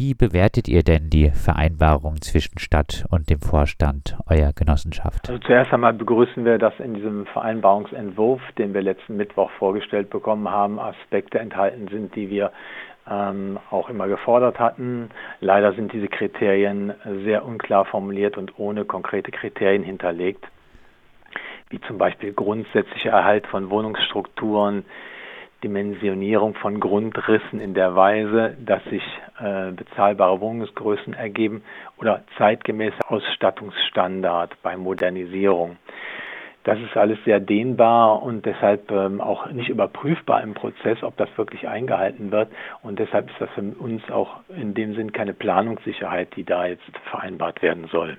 Wie bewertet ihr denn die Vereinbarung zwischen Stadt und dem Vorstand eurer Genossenschaft? Also zuerst einmal begrüßen wir, dass in diesem Vereinbarungsentwurf, den wir letzten Mittwoch vorgestellt bekommen haben, Aspekte enthalten sind, die wir ähm, auch immer gefordert hatten. Leider sind diese Kriterien sehr unklar formuliert und ohne konkrete Kriterien hinterlegt, wie zum Beispiel grundsätzlicher Erhalt von Wohnungsstrukturen, Dimensionierung von Grundrissen in der Weise, dass sich äh, bezahlbare Wohnungsgrößen ergeben oder zeitgemäßer Ausstattungsstandard bei Modernisierung. Das ist alles sehr dehnbar und deshalb ähm, auch nicht überprüfbar im Prozess, ob das wirklich eingehalten wird. Und deshalb ist das für uns auch in dem Sinn keine Planungssicherheit, die da jetzt vereinbart werden soll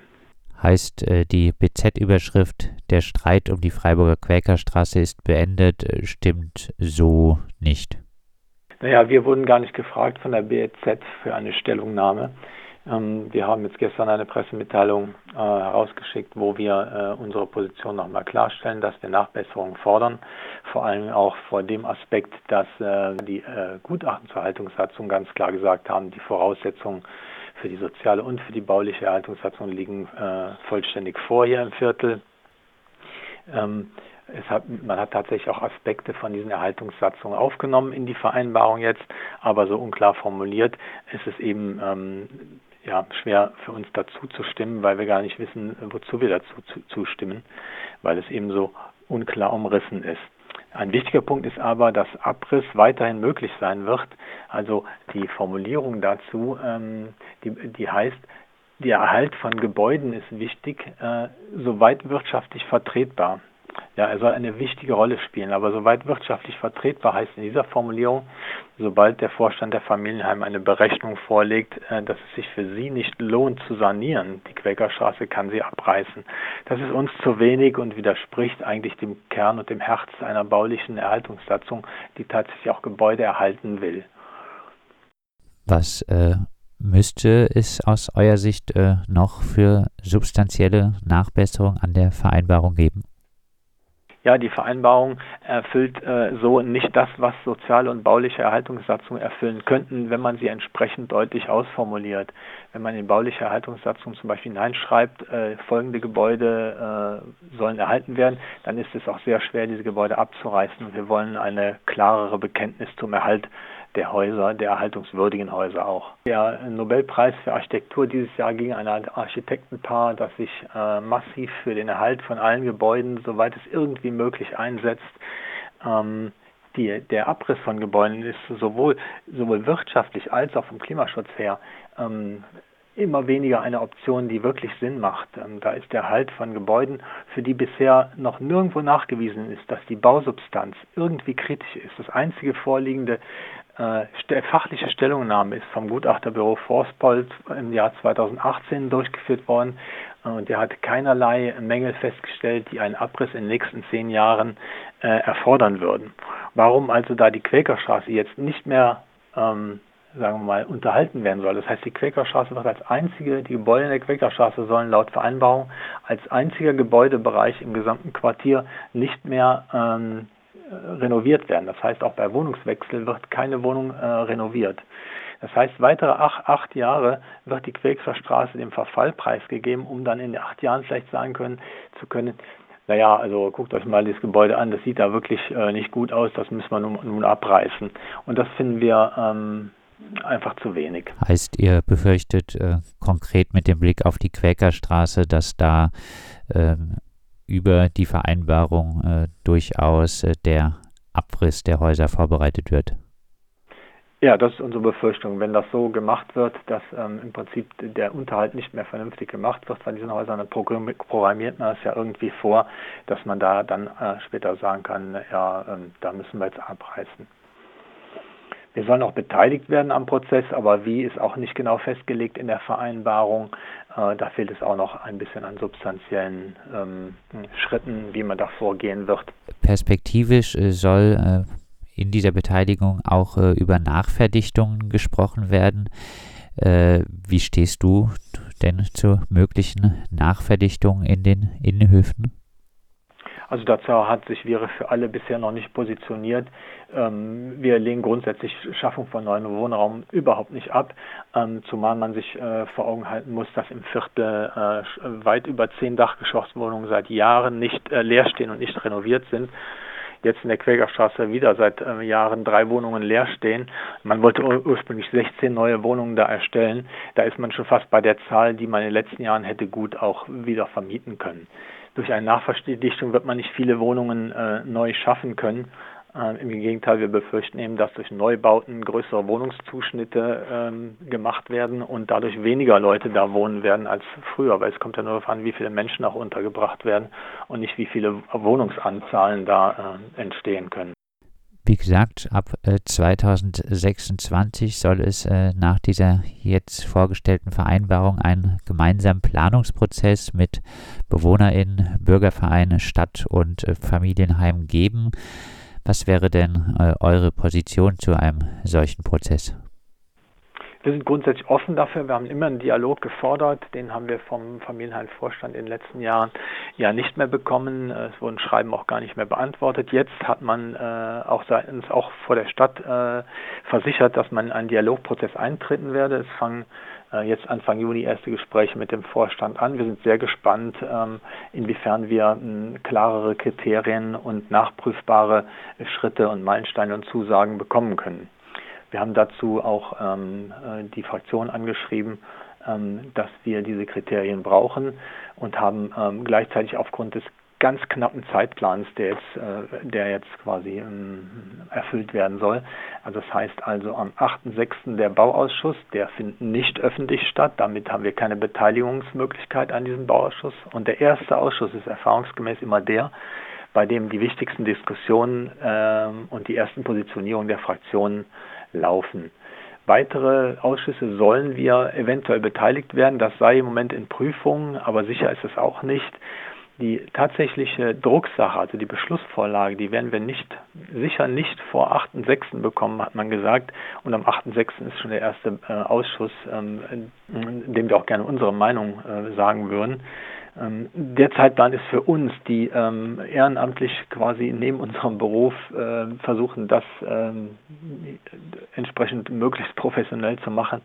heißt äh, die BZ-Überschrift Der Streit um die Freiburger Quäkerstraße ist beendet, äh, stimmt so nicht. Naja, wir wurden gar nicht gefragt von der BZ für eine Stellungnahme. Ähm, wir haben jetzt gestern eine Pressemitteilung äh, herausgeschickt, wo wir unsere Position nochmal klarstellen, dass wir Nachbesserungen fordern. Vor allem auch vor dem Aspekt, dass die Gutachten zur Haltungssatzung ganz klar gesagt haben, die Voraussetzungen für die soziale und für die bauliche Erhaltungssatzung liegen äh, vollständig vor hier im Viertel. Ähm, hat, man hat tatsächlich auch Aspekte von diesen Erhaltungssatzungen aufgenommen in die Vereinbarung jetzt, aber so unklar formuliert ist es eben ähm, ja, schwer für uns dazu zu stimmen, weil wir gar nicht wissen, wozu wir dazu zu, zustimmen, weil es eben so unklar umrissen ist. Ein wichtiger Punkt ist aber, dass Abriss weiterhin möglich sein wird. Also die Formulierung dazu, ähm, die, die heißt, der Erhalt von Gebäuden ist wichtig, äh, soweit wirtschaftlich vertretbar. Ja, er soll eine wichtige Rolle spielen, aber soweit wirtschaftlich vertretbar heißt in dieser Formulierung, sobald der Vorstand der Familienheime eine Berechnung vorlegt, äh, dass es sich für sie nicht lohnt zu sanieren, die Quäkerstraße kann sie abreißen. Das ist uns zu wenig und widerspricht eigentlich dem Kern und dem Herz einer baulichen Erhaltungssatzung, die tatsächlich auch Gebäude erhalten will. Was äh, müsste es aus eurer Sicht äh, noch für substanzielle Nachbesserungen an der Vereinbarung geben? Ja, die Vereinbarung erfüllt äh, so nicht das, was soziale und bauliche Erhaltungssatzungen erfüllen könnten, wenn man sie entsprechend deutlich ausformuliert. Wenn man in bauliche Erhaltungssatzung zum Beispiel hineinschreibt, äh, folgende Gebäude äh, sollen erhalten werden, dann ist es auch sehr schwer, diese Gebäude abzureißen. Wir wollen eine klarere Bekenntnis zum Erhalt der Häuser, der erhaltungswürdigen Häuser auch. Der Nobelpreis für Architektur dieses Jahr ging an ein Architektenpaar, das sich äh, massiv für den Erhalt von allen Gebäuden, soweit es irgendwie möglich einsetzt. Ähm, die, der Abriss von Gebäuden ist sowohl, sowohl wirtschaftlich als auch vom Klimaschutz her ähm, immer weniger eine Option, die wirklich Sinn macht. Ähm, da ist der Halt von Gebäuden, für die bisher noch nirgendwo nachgewiesen ist, dass die Bausubstanz irgendwie kritisch ist. Das einzige vorliegende fachliche Stellungnahme ist vom Gutachterbüro Forstpold im Jahr 2018 durchgeführt worden und der hat keinerlei Mängel festgestellt, die einen Abriss in den nächsten zehn Jahren äh, erfordern würden. Warum also da die Quäkerstraße jetzt nicht mehr ähm, sagen wir mal, unterhalten werden soll. Das heißt, die Quäkerstraße wird als einzige, die Gebäude in der Quäkerstraße sollen laut Vereinbarung als einziger Gebäudebereich im gesamten Quartier nicht mehr ähm, renoviert werden. Das heißt, auch bei Wohnungswechsel wird keine Wohnung äh, renoviert. Das heißt, weitere acht, acht Jahre wird die Quäkser Straße dem Verfall preisgegeben, um dann in acht Jahren vielleicht sagen können, zu können, naja, also guckt euch mal das Gebäude an, das sieht da wirklich äh, nicht gut aus, das müssen wir nun, nun abreißen. Und das finden wir ähm, einfach zu wenig. Heißt, ihr befürchtet äh, konkret mit dem Blick auf die Quäkerstraße, dass da ähm, über die Vereinbarung äh, durchaus äh, der Abriss der Häuser vorbereitet wird. Ja, das ist unsere Befürchtung. Wenn das so gemacht wird, dass ähm, im Prinzip der Unterhalt nicht mehr vernünftig gemacht wird von diesen Häusern, dann programmiert man es ja irgendwie vor, dass man da dann äh, später sagen kann, ja, ähm, da müssen wir jetzt abreißen. Wir sollen auch beteiligt werden am Prozess, aber wie ist auch nicht genau festgelegt in der Vereinbarung. Äh, da fehlt es auch noch ein bisschen an substanziellen ähm, Schritten, wie man da vorgehen wird. Perspektivisch äh, soll äh, in dieser Beteiligung auch über Nachverdichtungen gesprochen werden. Wie stehst du denn zur möglichen Nachverdichtung in den Innenhöfen? Also dazu hat sich Viere für alle bisher noch nicht positioniert. Ähm, wir lehnen grundsätzlich Schaffung von neuen Wohnraum überhaupt nicht ab, ähm, zumal man sich äh, vor Augen halten muss, dass im Viertel äh, weit über zehn Dachgeschosswohnungen seit Jahren nicht äh, leer stehen und nicht renoviert sind jetzt in der Quägerstraße wieder seit äh, Jahren drei Wohnungen leer stehen. Man wollte ur ursprünglich 16 neue Wohnungen da erstellen. Da ist man schon fast bei der Zahl, die man in den letzten Jahren hätte gut auch wieder vermieten können. Durch eine Nachverdichtung wird man nicht viele Wohnungen äh, neu schaffen können. Äh, Im Gegenteil, wir befürchten eben, dass durch Neubauten größere Wohnungszuschnitte ähm, gemacht werden und dadurch weniger Leute da wohnen werden als früher, weil es kommt ja nur darauf an, wie viele Menschen auch untergebracht werden und nicht wie viele Wohnungsanzahlen da äh, entstehen können. Wie gesagt, ab äh, 2026 soll es äh, nach dieser jetzt vorgestellten Vereinbarung einen gemeinsamen Planungsprozess mit BewohnerInnen, Bürgervereinen, Stadt- und äh, Familienheimen geben. Was wäre denn äh, eure Position zu einem solchen Prozess? Wir sind grundsätzlich offen dafür. Wir haben immer einen Dialog gefordert. Den haben wir vom Familienheimvorstand in den letzten Jahren ja nicht mehr bekommen. Es wurden Schreiben auch gar nicht mehr beantwortet. Jetzt hat man äh, auch seitens auch vor der Stadt äh, versichert, dass man in einen Dialogprozess eintreten werde. Es fangen äh, jetzt Anfang Juni erste Gespräche mit dem Vorstand an. Wir sind sehr gespannt, ähm, inwiefern wir ähm, klarere Kriterien und nachprüfbare Schritte und Meilensteine und Zusagen bekommen können. Wir haben dazu auch ähm, äh, die Fraktion angeschrieben, ähm, dass wir diese Kriterien brauchen und haben ähm, gleichzeitig aufgrund des ganz knappen Zeitplans, der jetzt, äh, der jetzt quasi ähm, erfüllt werden soll. Also das heißt also am 8.6. der Bauausschuss, der findet nicht öffentlich statt. Damit haben wir keine Beteiligungsmöglichkeit an diesem Bauausschuss. Und der erste Ausschuss ist erfahrungsgemäß immer der, bei dem die wichtigsten Diskussionen ähm, und die ersten Positionierungen der Fraktionen laufen. Weitere Ausschüsse sollen wir eventuell beteiligt werden. Das sei im Moment in Prüfung, aber sicher ist es auch nicht. Die tatsächliche Drucksache, also die Beschlussvorlage, die werden wir nicht, sicher nicht vor 8.6. bekommen, hat man gesagt. Und am 8.6. ist schon der erste äh, Ausschuss, ähm, in dem wir auch gerne unsere Meinung äh, sagen würden. Ähm, der Zeitplan ist für uns, die ähm, ehrenamtlich quasi neben unserem Beruf äh, versuchen, das ähm, entsprechend möglichst professionell zu machen,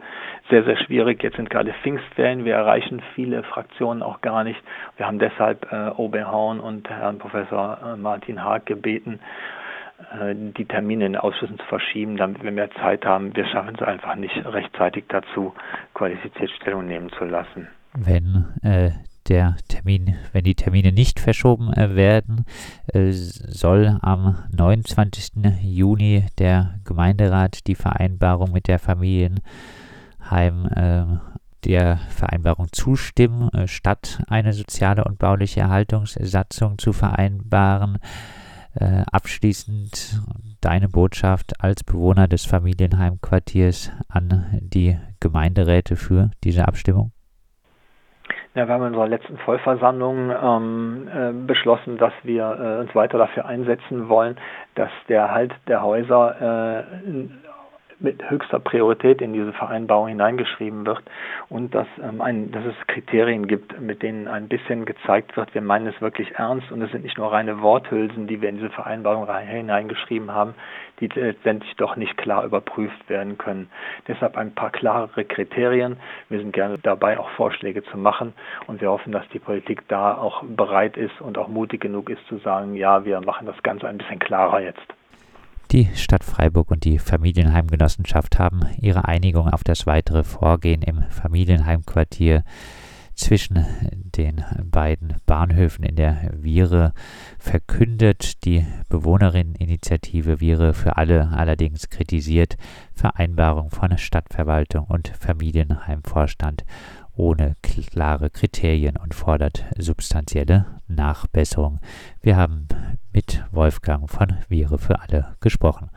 sehr, sehr schwierig. Jetzt sind gerade Pfingstferien, wir erreichen viele Fraktionen auch gar nicht. Wir haben deshalb äh, Oberhauen und Herrn Professor äh, Martin Haag gebeten, äh, die Termine in den Ausschüssen zu verschieben, damit wir mehr Zeit haben. Wir schaffen es einfach nicht rechtzeitig dazu, qualifiziert Stellung nehmen zu lassen. Wenn äh, der Termin, wenn die Termine nicht verschoben äh, werden, äh, soll am 29. Juni der Gemeinderat die Vereinbarung mit der Familienheim äh, der Vereinbarung zustimmen, äh, statt eine soziale und bauliche Erhaltungssatzung zu vereinbaren. Abschließend deine Botschaft als Bewohner des Familienheimquartiers an die Gemeinderäte für diese Abstimmung? Ja, wir haben in unserer letzten Vollversammlung ähm, äh, beschlossen, dass wir äh, uns weiter dafür einsetzen wollen, dass der Erhalt der Häuser äh, mit höchster Priorität in diese Vereinbarung hineingeschrieben wird und dass, ähm, ein, dass es Kriterien gibt, mit denen ein bisschen gezeigt wird, wir meinen es wirklich ernst und es sind nicht nur reine Worthülsen, die wir in diese Vereinbarung hineingeschrieben haben, die letztendlich doch nicht klar überprüft werden können. Deshalb ein paar klarere Kriterien. Wir sind gerne dabei, auch Vorschläge zu machen und wir hoffen, dass die Politik da auch bereit ist und auch mutig genug ist zu sagen, ja, wir machen das Ganze ein bisschen klarer jetzt. Die Stadt Freiburg und die Familienheimgenossenschaft haben ihre Einigung auf das weitere Vorgehen im Familienheimquartier zwischen den beiden Bahnhöfen in der Viere verkündet. Die Bewohnerinneninitiative Viere für alle allerdings kritisiert Vereinbarung von Stadtverwaltung und Familienheimvorstand ohne klare Kriterien und fordert substanzielle Nachbesserung. Wir haben mit Wolfgang von Viere für alle gesprochen.